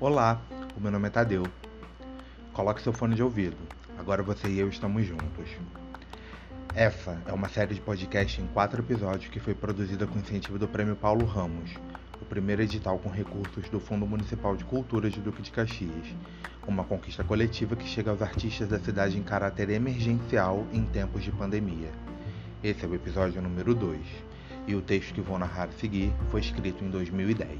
Olá, o meu nome é Tadeu. Coloque seu fone de ouvido. Agora você e eu estamos juntos. Essa é uma série de podcast em quatro episódios que foi produzida com incentivo do Prêmio Paulo Ramos, o primeiro edital com recursos do Fundo Municipal de Cultura de Duque de Caxias, uma conquista coletiva que chega aos artistas da cidade em caráter emergencial em tempos de pandemia. Esse é o episódio número 2, e o texto que vou narrar a seguir foi escrito em 2010.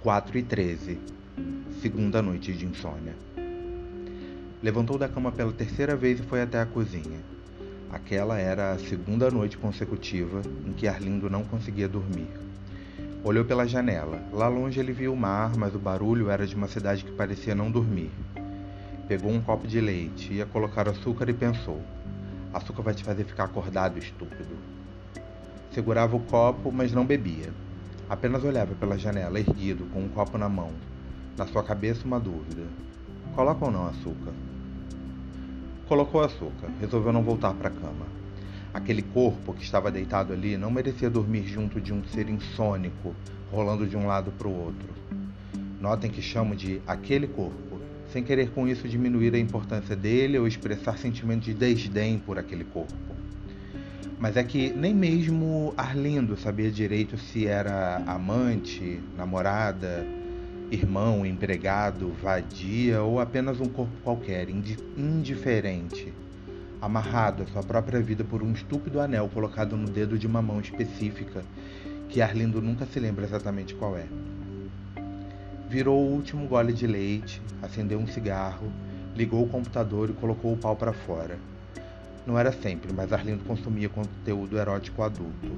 Quatro e treze, segunda noite de insônia. Levantou da cama pela terceira vez e foi até a cozinha. Aquela era a segunda noite consecutiva em que Arlindo não conseguia dormir. Olhou pela janela. Lá longe ele viu o mar, mas o barulho era de uma cidade que parecia não dormir. Pegou um copo de leite, ia colocar açúcar e pensou: Açúcar vai te fazer ficar acordado, estúpido. Segurava o copo, mas não bebia. Apenas olhava pela janela, erguido, com um copo na mão. Na sua cabeça, uma dúvida: coloca ou não açúcar? Colocou açúcar, resolveu não voltar para a cama. Aquele corpo que estava deitado ali não merecia dormir junto de um ser insônico, rolando de um lado para o outro. Notem que chamo de aquele corpo, sem querer com isso diminuir a importância dele ou expressar sentimento de desdém por aquele corpo. Mas é que nem mesmo Arlindo sabia direito se era amante, namorada, irmão, empregado, vadia ou apenas um corpo qualquer, indiferente, amarrado à sua própria vida por um estúpido anel colocado no dedo de uma mão específica, que Arlindo nunca se lembra exatamente qual é. Virou o último gole de leite, acendeu um cigarro, ligou o computador e colocou o pau para fora. Não era sempre, mas Arlindo consumia conteúdo erótico adulto.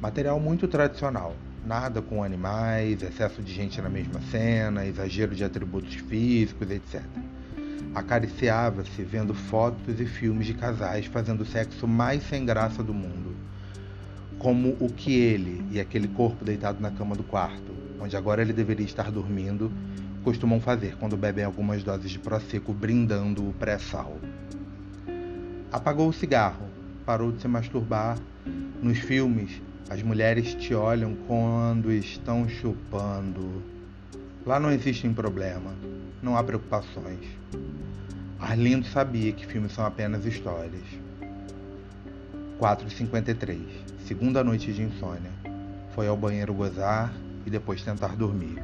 Material muito tradicional, nada com animais, excesso de gente na mesma cena, exagero de atributos físicos, etc. Acariciava-se vendo fotos e filmes de casais fazendo o sexo mais sem graça do mundo. Como o que ele e aquele corpo deitado na cama do quarto, onde agora ele deveria estar dormindo, costumam fazer quando bebem algumas doses de Prosecco brindando o pré-sal. Apagou o cigarro, parou de se masturbar. Nos filmes, as mulheres te olham quando estão chupando. Lá não existem problema, não há preocupações. Arlindo sabia que filmes são apenas histórias. 4h53, segunda noite de insônia. Foi ao banheiro gozar e depois tentar dormir.